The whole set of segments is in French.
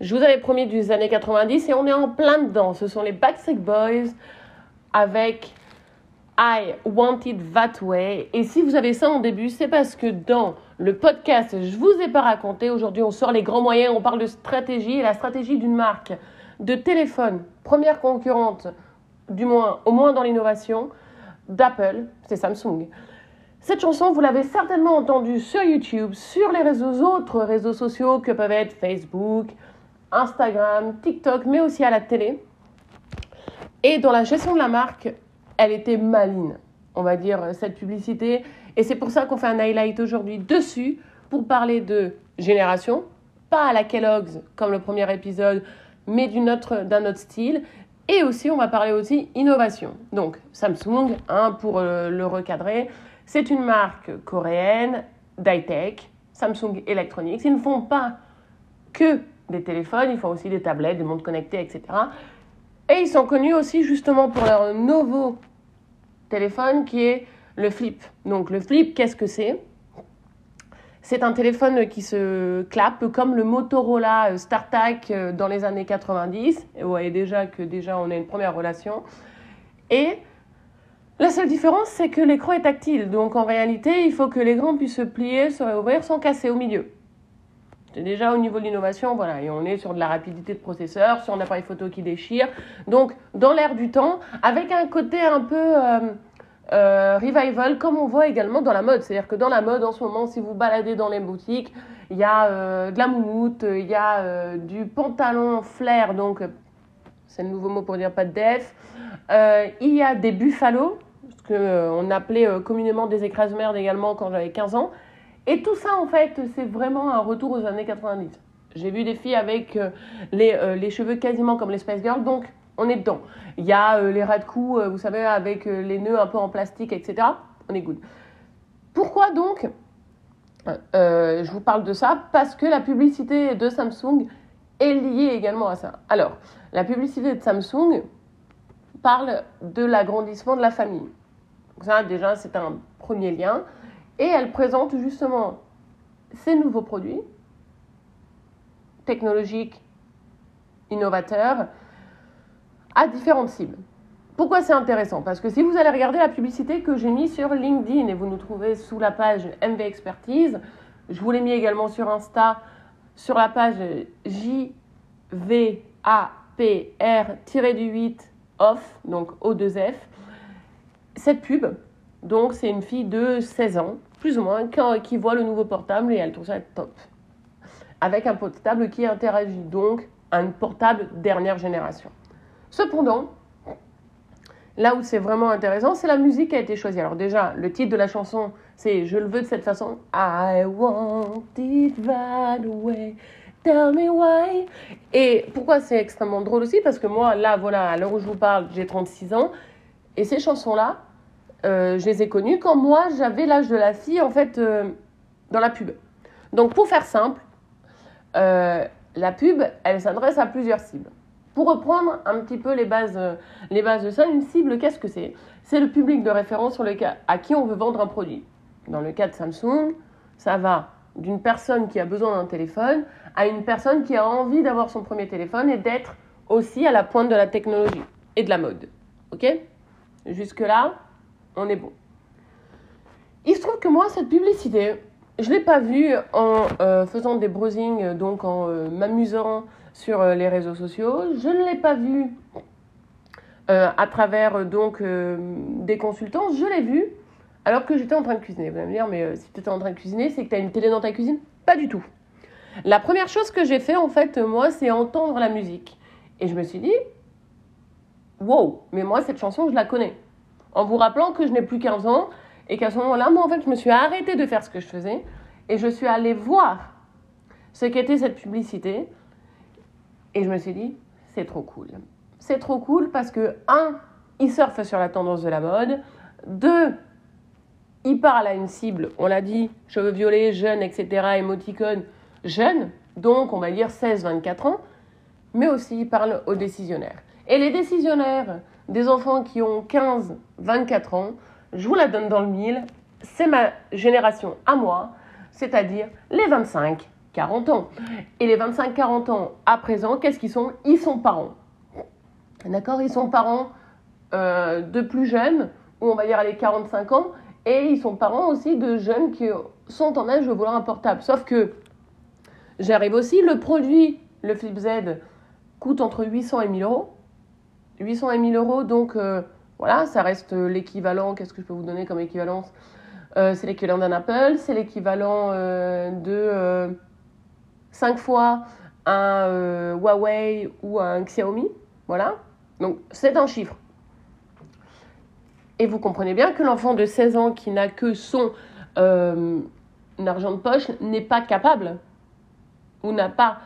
Je vous avais promis des années 90 et on est en plein dedans. Ce sont les Backstreet Boys avec I Want It That Way. Et si vous avez ça en début, c'est parce que dans le podcast, je vous ai pas raconté. Aujourd'hui, on sort les grands moyens, on parle de stratégie et la stratégie d'une marque de téléphone, première concurrente, du moins, au moins dans l'innovation, d'Apple, c'est Samsung. Cette chanson, vous l'avez certainement entendue sur YouTube, sur les autres réseaux sociaux que peuvent être Facebook, Instagram, TikTok, mais aussi à la télé. Et dans la gestion de la marque, elle était maline, on va dire, cette publicité. Et c'est pour ça qu'on fait un highlight aujourd'hui dessus pour parler de génération, pas à la Kellogg's comme le premier épisode, mais d'un autre, autre style. Et aussi, on va parler aussi innovation. Donc, Samsung, hein, pour euh, le recadrer, c'est une marque coréenne d'high-tech, Samsung Electronics. Ils ne font pas que des téléphones, ils font aussi des tablettes, des montres connectées, etc. Et ils sont connus aussi justement pour leur nouveau téléphone qui est le Flip. Donc le Flip, qu'est-ce que c'est? C'est un téléphone qui se clappe comme le Motorola StarTAC euh, dans les années 90. Et vous voyez déjà que déjà on a une première relation. Et la seule différence, c'est que l'écran est tactile. Donc en réalité, il faut que l'écran puisse se plier, se réouvrir sans casser au milieu. Déjà au niveau de l'innovation, voilà, et on est sur de la rapidité de processeur, sur un appareil photo qui déchire. Donc, dans l'air du temps, avec un côté un peu euh, euh, revival, comme on voit également dans la mode. C'est-à-dire que dans la mode, en ce moment, si vous baladez dans les boutiques, il y a euh, de la moumoute, il y a du pantalon flair, donc c'est le nouveau mot pour dire pas de def. Il y a des buffalo, ce qu'on appelait communément des écrases-merdes également quand j'avais 15 ans. Et tout ça, en fait, c'est vraiment un retour aux années 90. J'ai vu des filles avec euh, les, euh, les cheveux quasiment comme les Spice Girls, donc on est dedans. Il y a euh, les ras de cou, vous savez, avec les nœuds un peu en plastique, etc. On est good. Pourquoi donc je vous parle de ça Parce que la publicité de Samsung est liée également à ça. Alors, la publicité de Samsung parle de l'agrandissement de la famille. Ça, déjà, c'est un premier lien. Et elle présente justement ces nouveaux produits technologiques, innovateurs, à différentes cibles. Pourquoi c'est intéressant? Parce que si vous allez regarder la publicité que j'ai mise sur LinkedIn et vous nous trouvez sous la page MV Expertise, je vous l'ai mis également sur Insta, sur la page JVAPR-8 off, donc O2F. Cette pub, donc c'est une fille de 16 ans, plus ou moins, qui, voit le nouveau portable et elle trouve ça top. Avec un portable qui interagit, donc un portable dernière génération. Cependant, là où c'est vraiment intéressant, c'est la musique qui a été choisie. Alors déjà, le titre de la chanson, c'est Je le veux de cette façon. I want it that way. Tell me why. Et pourquoi c'est extrêmement drôle aussi? Parce que moi, là, voilà, à l'heure où je vous parle, j'ai 36 ans. Et ces chansons-là, euh, je les ai connues quand moi, j'avais l'âge de la fille, en fait, euh, dans la pub. Donc, pour faire simple, euh, la pub, elle s'adresse à plusieurs cibles. Pour reprendre un petit peu les bases, les bases de ça, une cible, qu'est-ce que c'est? C'est le public de référence sur le cas, à qui on veut vendre un produit. Dans le cas de Samsung, ça va d'une personne qui a besoin d'un téléphone à une personne qui a envie d'avoir son premier téléphone et d'être aussi à la pointe de la technologie et de la mode. Ok? Jusque-là, on est bon. Il se trouve que moi, cette publicité, je ne l'ai pas vue en euh, faisant des browsing, euh, donc en euh, m'amusant sur les réseaux sociaux. Je ne l'ai pas vue à travers donc des consultants. Je l'ai vue alors que j'étais en train de cuisiner. Vous allez me dire, mais si tu étais en train de cuisiner, c'est que tu as une télé dans ta cuisine? Pas du tout. La première chose que j'ai fait, en fait, moi, c'est entendre la musique. Et je me suis dit, wow, mais moi, cette chanson, je la connais. En vous rappelant que je n'ai plus 15 ans et qu'à ce moment-là, moi, en fait, je me suis arrêtée de faire ce que je faisais et je suis allée voir ce qu'était cette publicité. Et je me suis dit, c'est trop cool. C'est trop cool parce que, un, ils surfent sur la tendance de la mode. Deux, il parle à une cible, on l'a dit, cheveux violets, jeunes, etc., émoticône, jeunes, donc on va dire 16-24 ans, mais aussi il parle aux décisionnaires. Et les décisionnaires des enfants qui ont 15-24 ans, je vous la donne dans le mille, c'est ma génération à moi, c'est-à-dire les 25-40 ans. Et les 25-40 ans à présent, qu'est-ce qu'ils sont? Ils sont parents. D'accord? Ils sont parents euh, de plus jeunes, ou on va dire les 45 ans, et ils sont parents aussi de jeunes qui sont en âge de vouloir un portable. Sauf que j'arrive aussi, le produit, le Flip Z, coûte entre 800 et 1000 euros. 800 et 1000 euros, donc euh, voilà, ça reste l'équivalent. Qu'est-ce que je peux vous donner comme équivalence? Euh, C'est l'équivalent d'un Apple, c'est l'équivalent euh, de 5 fois un Huawei ou un Xiaomi. Voilà, donc c'est un chiffre. Et vous comprenez bien que l'enfant de 16 ans qui n'a que son argent de poche n'est pas capable ou n'a pas,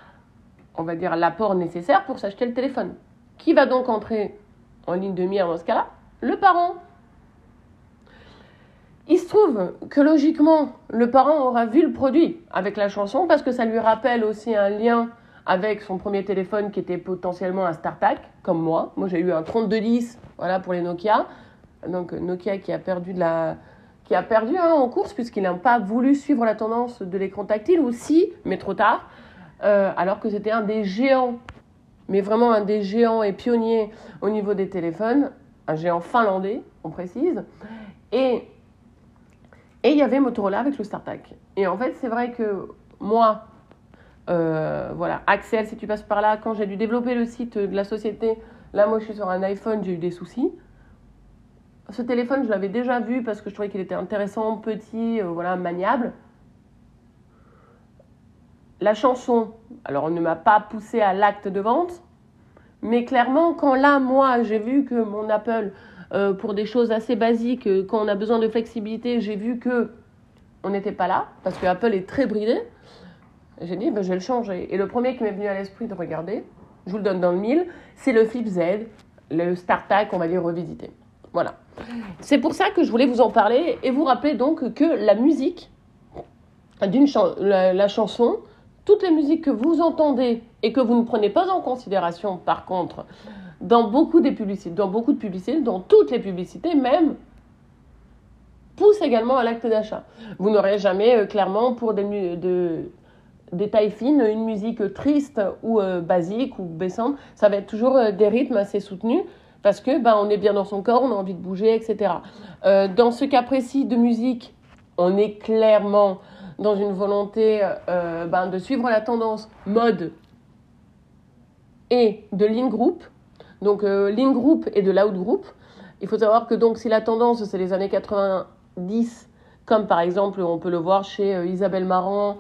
on va dire, l'apport nécessaire pour s'acheter le téléphone. Qui va donc entrer en ligne de mire dans ce cas-là Le parent. Il se trouve que logiquement, le parent aura vu le produit avec la chanson parce que ça lui rappelle aussi un lien avec son premier téléphone qui était potentiellement un StarTAC, comme moi. Moi, j'ai eu un 3210, voilà, pour les Nokia. Donc, Nokia qui a perdu de la, qui a perdu hein, en course puisqu'il n'a pas voulu suivre la tendance de l'écran tactile, ou si, mais trop tard, euh, alors que c'était un des géants mais vraiment un des géants et pionniers au niveau des téléphones, un géant finlandais, on précise. Et et il y avait Motorola avec le StarTAC. Et en fait, c'est vrai que moi, euh, voilà, Axel, si tu passes par là, quand j'ai dû développer le site de la société, là, moi, je suis sur un iPhone, j'ai eu des soucis. Ce téléphone, je l'avais déjà vu parce que je trouvais qu'il était intéressant, petit, euh, voilà, maniable. La chanson, alors on ne m'a pas poussé à l'acte de vente, mais clairement, quand là, moi, j'ai vu que mon Apple, euh, pour des choses assez basiques, euh, quand on a besoin de flexibilité, j'ai vu que on n'était pas là, parce que Apple est très bridé, j'ai dit, ben, je vais le changer. Et le premier qui m'est venu à l'esprit de regarder, je vous le donne dans le mille, c'est le Flip Z, le StarTAC, on va dire, revisité. Voilà. C'est pour ça que je voulais vous en parler et vous rappeler donc que la musique, d'une la chanson, toutes les musiques que vous entendez et que vous ne prenez pas en considération, par contre, dans beaucoup, des publicités, dans beaucoup de publicités, dans toutes les publicités même, poussent également à l'acte d'achat. Vous n'aurez jamais, euh, clairement, pour des, de, des tailles fines, une musique triste ou euh, basique ou baissante. Ça va être toujours euh, des rythmes assez soutenus parce que ben, on est bien dans son corps, on a envie de bouger, etc. dans ce cas précis de musique, on est clairement dans une volonté euh, ben, de suivre la tendance mode et de lean group. Donc euh, lean group et de loud group. Il faut savoir que donc si la tendance c'est les années 90, comme par exemple on peut le voir chez euh, Isabelle Marant,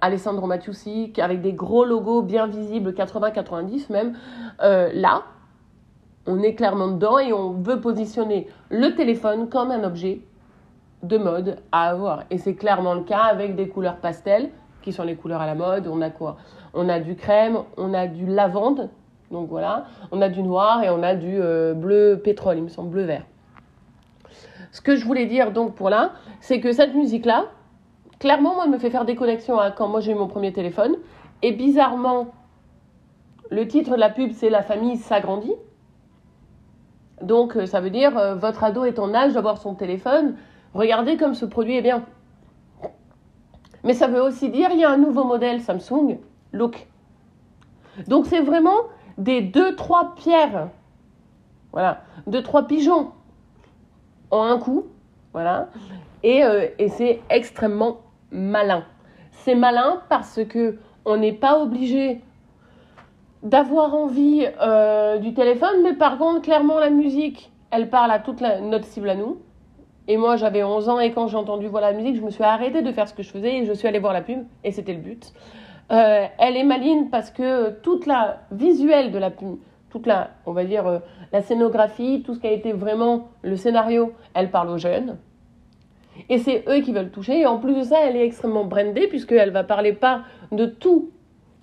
Alessandro Matiusi, avec des gros logos bien visibles, 80-90 même, là, on est clairement dedans et on veut positionner le téléphone comme un objet de mode à avoir. Et c'est clairement le cas avec des couleurs pastel, qui sont les couleurs à la mode. On a quoi? On a du crème, on a du lavande, donc voilà, on a du noir et on a du euh, bleu pétrole, il me semble, bleu vert. Ce que je voulais dire donc pour là, c'est que cette musique-là, clairement, moi, elle me fait faire des connexions à quand moi j'ai eu mon premier téléphone. Et bizarrement, le titre de la pub, c'est La famille s'agrandit. Donc, euh, ça veut dire, euh, votre ado est en âge d'avoir son téléphone Regardez comme ce produit est bien. Mais ça veut aussi dire il y a un nouveau modèle Samsung Look. Donc c'est vraiment des deux trois pierres. Voilà, deux trois pigeons en un coup, voilà. Et, euh, et c'est extrêmement malin. C'est malin parce que on n'est pas obligé d'avoir envie euh, du téléphone, mais par contre, clairement, la musique, elle parle à toute notre cible à nous. Et moi, j'avais 11 ans et quand j'ai entendu voir la musique, je me suis arrêtée de faire ce que je faisais et je suis allée voir la pub et c'était le but. Euh, elle est maligne parce que toute la visuelle de la pub, toute la, on va dire, euh, la scénographie, tout ce qui a été vraiment le scénario, elle parle aux jeunes. Et c'est eux qui veulent toucher. Et en plus de ça, elle est extrêmement brandée puisqu'elle va parler pas de tout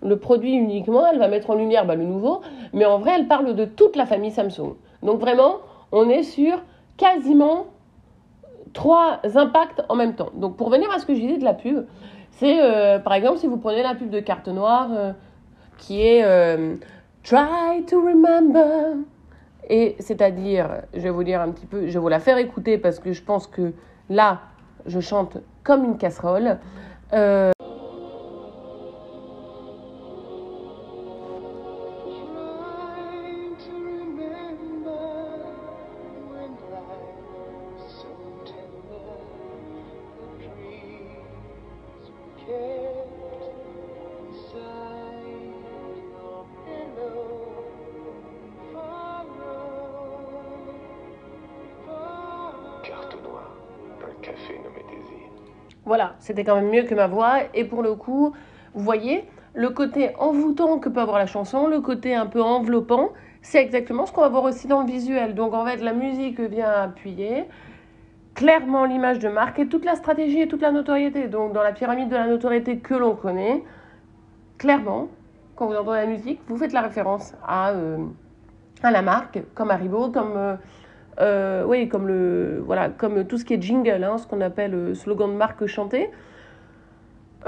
le produit uniquement, elle va mettre en lumière bah, le nouveau, mais en vrai, elle parle de toute la famille Samsung. Donc vraiment, on est sur quasiment trois impacts en même temps. Donc pour venir à ce que je disais de la pub, c'est euh, par exemple si vous prenez la pub de carte noire euh, qui est euh, Try to remember. Et c'est-à-dire, je vais vous dire un petit peu, je vais vous la faire écouter parce que je pense que là, je chante comme une casserole. Carte noire, café. Voilà, c'était quand même mieux que ma voix. Et pour le coup, vous voyez, le côté envoûtant que peut avoir la chanson, le côté un peu enveloppant, c'est exactement ce qu'on va voir aussi dans le visuel. Donc en fait, la musique vient appuyer clairement l'image de marque et toute la stratégie et toute la notoriété. Donc dans la pyramide de la notoriété que l'on connaît, clairement, quand vous entendez la musique, vous faites la référence à, euh, à la marque, comme Haribo, comme... euh, euh, oui, comme le voilà, comme tout ce qui est jingle, hein, ce qu'on appelle euh, slogan de marque chanté,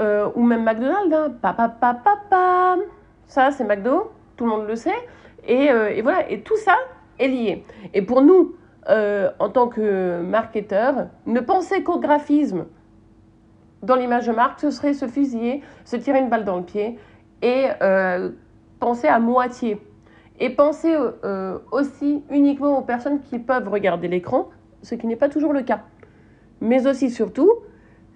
Euh, ou même McDonald's, hein, ça c'est McDo, tout le monde le sait, et, euh, et voilà, et tout ça est lié. Et pour nous, en tant que marketeurs, ne penser qu'au graphisme dans l'image de marque, ce serait se fusiller, se tirer une balle dans le pied et penser à moitié. Et penser euh, aussi uniquement aux personnes qui peuvent regarder l'écran, ce qui n'est pas toujours le cas. Mais aussi surtout,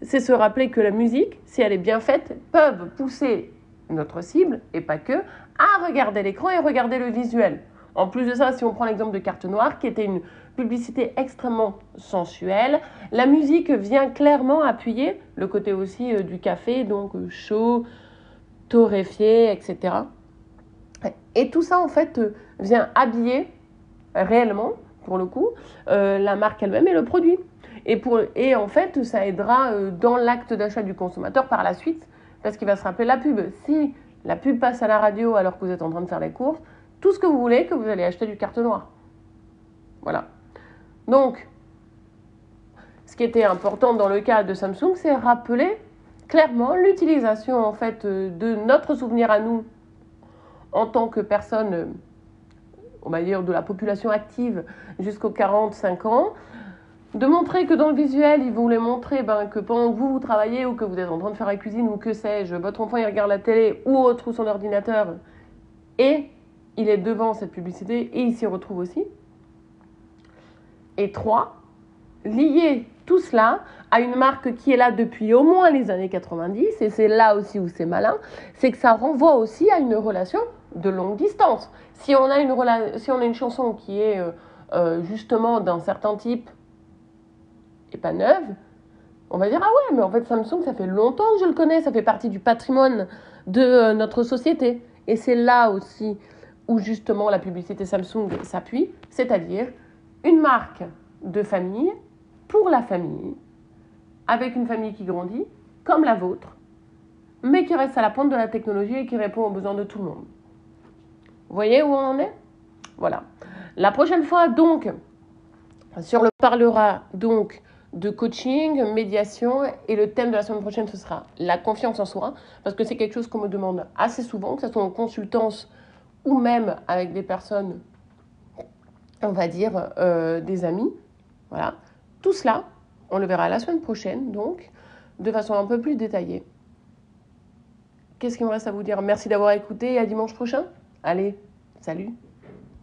c'est se rappeler que la musique, si elle est bien faite, peuvent pousser notre cible, et pas que, à regarder l'écran et regarder le visuel. En plus de ça, si on prend l'exemple de Carte Noire, qui était une publicité extrêmement sensuelle, la musique vient clairement appuyer le côté aussi euh, du café, donc euh, chaud, torréfié, etc. Et tout ça, en fait, euh, vient habiller réellement, pour le coup, euh, la marque elle-même et le produit. Et, pour, et en fait, ça aidera euh, dans l'acte d'achat du consommateur par la suite, parce qu'il va se rappeler la pub. Si la pub passe à la radio alors que vous êtes en train de faire les courses, tout ce que vous voulez, que vous allez acheter du carte noire. Voilà. Donc, ce qui était important dans le cas de Samsung, c'est rappeler clairement l'utilisation en fait de notre souvenir à nous en tant que personne, on va dire de la population active jusqu'aux 45 ans, de montrer que dans le visuel, ils voulaient montrer ben, que pendant que vous, vous travaillez ou que vous êtes en train de faire la cuisine ou que sais-je, votre enfant il regarde la télé ou autre ou son ordinateur et il est devant cette publicité et il s'y retrouve aussi. Et trois, lier tout cela à une marque qui est là depuis au moins les années 90, et c'est là aussi où c'est malin, c'est que ça renvoie aussi à une relation de longue distance. Si on a une, a chanson qui est euh, euh, justement d'un certain type et pas neuve, on va dire ah ouais, mais en fait Samsung, ça fait longtemps que je le connais, ça fait partie du patrimoine de euh, notre société. Et c'est là aussi où justement la publicité Samsung s'appuie, c'est-à-dire une marque de famille pour la famille, avec une famille qui grandit, comme la vôtre, mais qui reste à la pointe de la technologie et qui répond aux besoins de tout le monde. Vous voyez où on en est? Voilà. La prochaine fois, donc, sur le parlera donc de coaching, médiation, et le thème de la semaine prochaine, ce sera la confiance en soi, parce que c'est quelque chose qu'on me demande assez souvent, que ce soit en consultance ou même avec des personnes, on va dire, euh, des amis. Voilà. Tout cela, on le verra la semaine prochaine, donc, de façon un peu plus détaillée. Qu'est-ce qu'il me reste à vous dire? Merci d'avoir écouté et à dimanche prochain. Allez, salut